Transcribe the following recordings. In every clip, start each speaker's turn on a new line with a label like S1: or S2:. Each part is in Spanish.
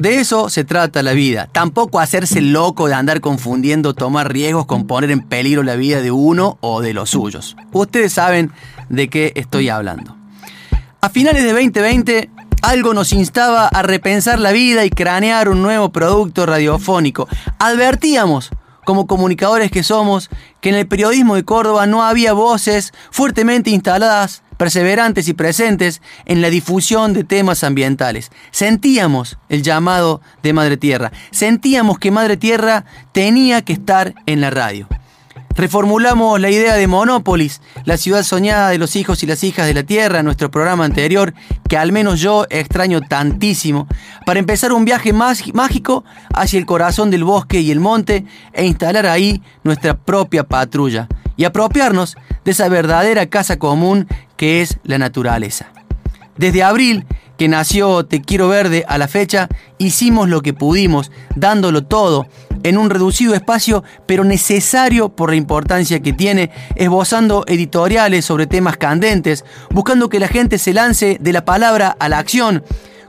S1: De eso se trata la vida. Tampoco hacerse loco de andar confundiendo tomar riesgos con poner en peligro la vida de uno o de los suyos. Ustedes saben de qué estoy hablando. A finales de 2020, algo nos instaba a repensar la vida y cranear un nuevo producto radiofónico. Advertíamos como comunicadores que somos, que en el periodismo de Córdoba no había voces fuertemente instaladas perseverantes y presentes en la difusión de temas ambientales. Sentíamos el llamado de Madre Tierra, sentíamos que Madre Tierra tenía que estar en la radio. Reformulamos la idea de Monópolis, la ciudad soñada de los hijos y las hijas de la Tierra, nuestro programa anterior, que al menos yo extraño tantísimo, para empezar un viaje mágico hacia el corazón del bosque y el monte e instalar ahí nuestra propia patrulla y apropiarnos de esa verdadera casa común que es la naturaleza. Desde abril, que nació Te Quiero Verde a la fecha, hicimos lo que pudimos, dándolo todo, en un reducido espacio, pero necesario por la importancia que tiene, esbozando editoriales sobre temas candentes, buscando que la gente se lance de la palabra a la acción,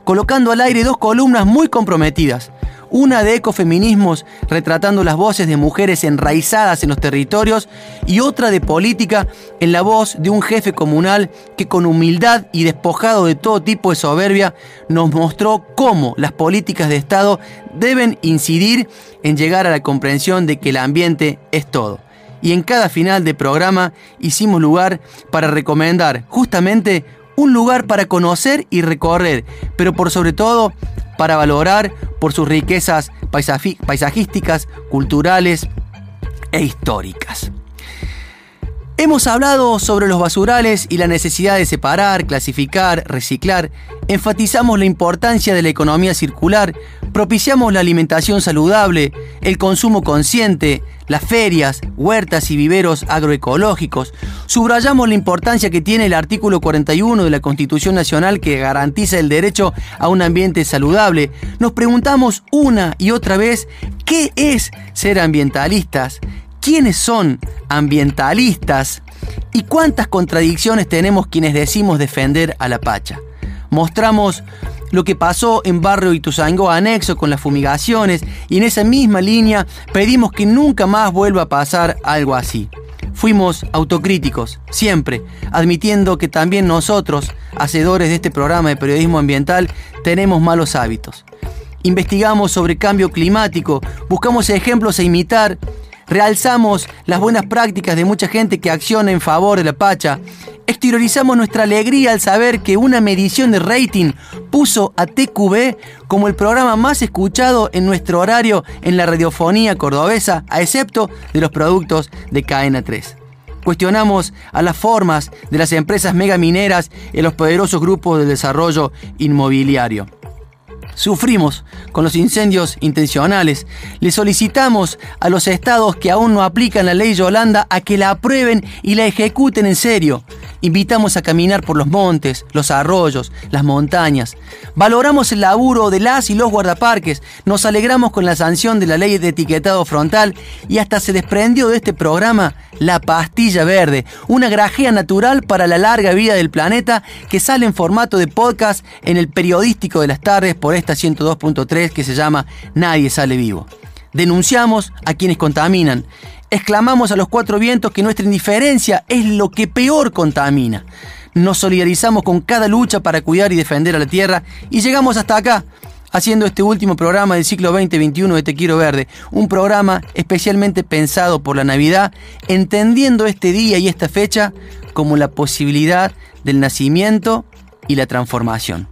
S1: colocando al aire dos columnas muy comprometidas, una de ecofeminismos retratando las voces de mujeres enraizadas en los territorios y otra de política en la voz de un jefe comunal que con humildad y despojado de todo tipo de soberbia nos mostró cómo las políticas de Estado deben incidir en llegar a la comprensión de que el ambiente es todo. Y en cada final de programa hicimos lugar para recomendar justamente un lugar para conocer y recorrer, pero por sobre todo para valorar por sus riquezas paisajísticas, culturales e históricas. Hemos hablado sobre los basurales y la necesidad de separar, clasificar, reciclar. Enfatizamos la importancia de la economía circular, propiciamos la alimentación saludable, el consumo consciente, las ferias, huertas y viveros agroecológicos. Subrayamos la importancia que tiene el artículo 41 de la Constitución Nacional que garantiza el derecho a un ambiente saludable. Nos preguntamos una y otra vez, ¿qué es ser ambientalistas? quiénes son ambientalistas y cuántas contradicciones tenemos quienes decimos defender a la Pacha. Mostramos lo que pasó en Barrio Ituzango anexo con las fumigaciones y en esa misma línea pedimos que nunca más vuelva a pasar algo así. Fuimos autocríticos, siempre, admitiendo que también nosotros, hacedores de este programa de periodismo ambiental, tenemos malos hábitos. Investigamos sobre cambio climático, buscamos ejemplos a imitar realzamos las buenas prácticas de mucha gente que acciona en favor de la Pacha, exteriorizamos nuestra alegría al saber que una medición de rating puso a TQB como el programa más escuchado en nuestro horario en la radiofonía cordobesa, a excepto de los productos de Cadena 3. Cuestionamos a las formas de las empresas megamineras y los poderosos grupos de desarrollo inmobiliario. Sufrimos con los incendios intencionales. Le solicitamos a los estados que aún no aplican la ley Yolanda a que la aprueben y la ejecuten en serio. Invitamos a caminar por los montes, los arroyos, las montañas. Valoramos el laburo de las y los guardaparques. Nos alegramos con la sanción de la ley de etiquetado frontal y hasta se desprendió de este programa la pastilla verde, una grajea natural para la larga vida del planeta que sale en formato de podcast en el periodístico de las tardes por esta 102.3 que se llama Nadie sale vivo. Denunciamos a quienes contaminan exclamamos a los cuatro vientos que nuestra indiferencia es lo que peor contamina. Nos solidarizamos con cada lucha para cuidar y defender a la tierra y llegamos hasta acá, haciendo este último programa del ciclo 2021 de Te Quiero Verde, un programa especialmente pensado por la Navidad, entendiendo este día y esta fecha como la posibilidad del nacimiento y la transformación.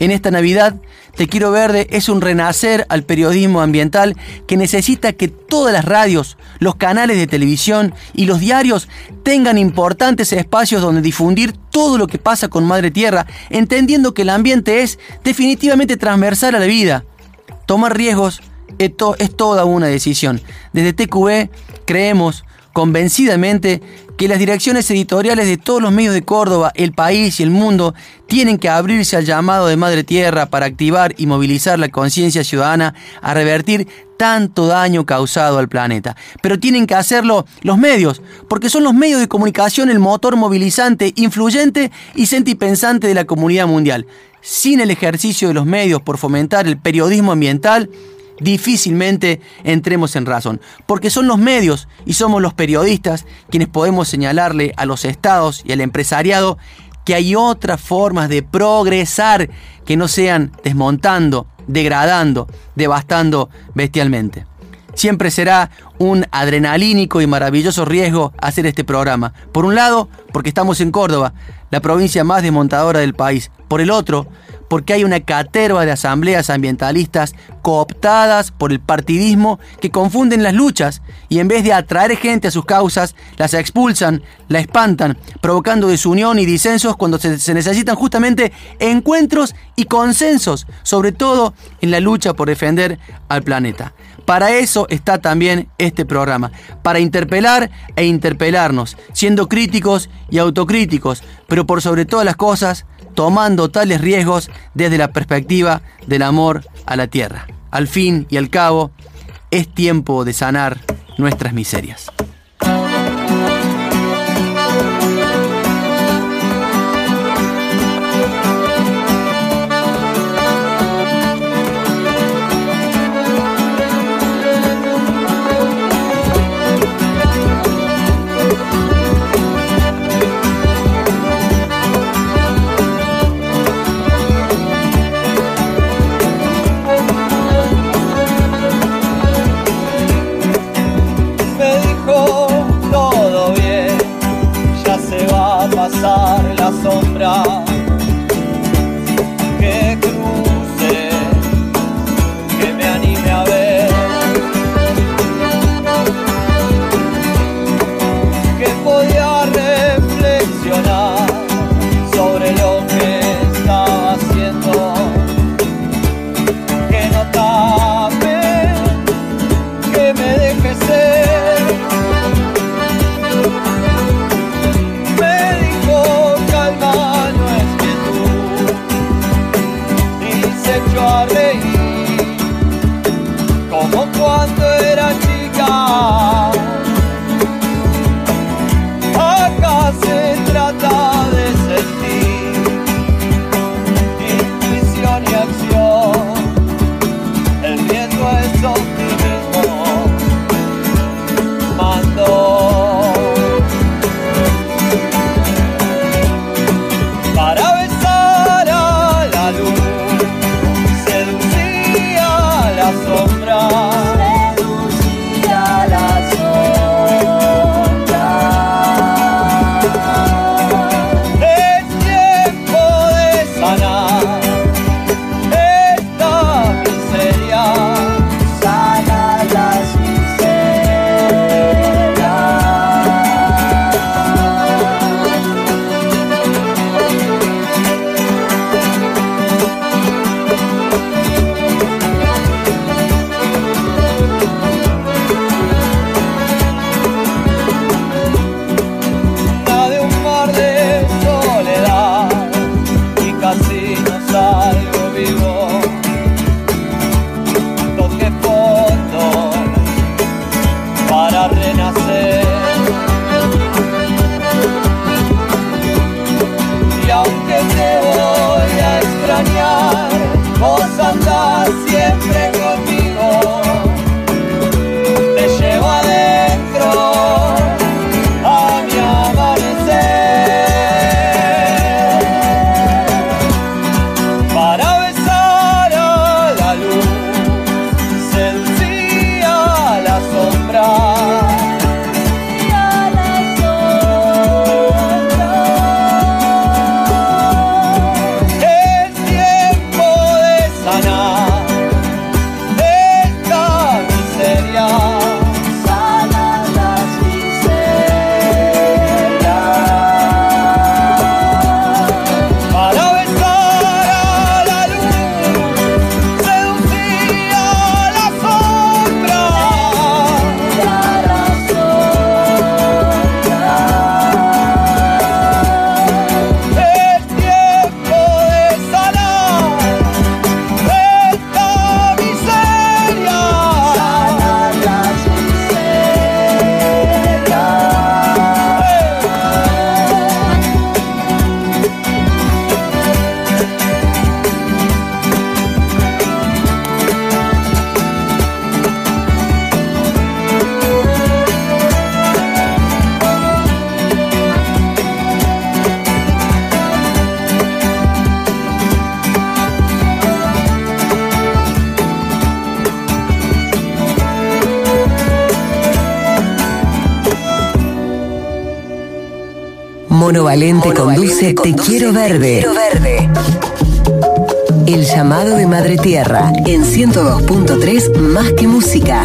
S1: En esta Navidad te Quiero Verde es un renacer al periodismo ambiental que necesita que todas las radios, los canales de televisión y los diarios tengan importantes espacios donde difundir todo lo que pasa con Madre Tierra, entendiendo que el ambiente es definitivamente transversal a la vida. Tomar riesgos Esto es toda una decisión. Desde TQV creemos convencidamente que las direcciones editoriales de todos los medios de Córdoba, el país y el mundo tienen que abrirse al llamado de Madre Tierra para activar y movilizar la conciencia ciudadana a revertir tanto daño causado al planeta. Pero tienen que hacerlo los medios, porque son los medios de comunicación el motor movilizante, influyente y sentipensante de la comunidad mundial. Sin el ejercicio de los medios por fomentar el periodismo ambiental, difícilmente entremos en razón, porque son los medios y somos los periodistas quienes podemos señalarle a los estados y al empresariado que hay otras formas de progresar que no sean desmontando, degradando, devastando bestialmente. Siempre será un adrenalínico y maravilloso riesgo hacer este programa. Por un lado, porque estamos en Córdoba, la provincia más desmontadora del país. Por el otro, porque hay una caterva de asambleas ambientalistas cooptadas por el partidismo que confunden las luchas y en vez de atraer gente a sus causas, las expulsan, la espantan, provocando desunión y disensos cuando se, se necesitan justamente encuentros y consensos, sobre todo en la lucha por defender al planeta. Para eso está también este programa, para interpelar e interpelarnos, siendo críticos y autocríticos, pero por sobre todas las cosas, tomando tales riesgos desde la perspectiva del amor a la tierra. Al fin y al cabo, es tiempo de sanar nuestras miserias.
S2: Mono Valente conduce Te Quiero Verde. El llamado de Madre Tierra en 102.3 Más que Música.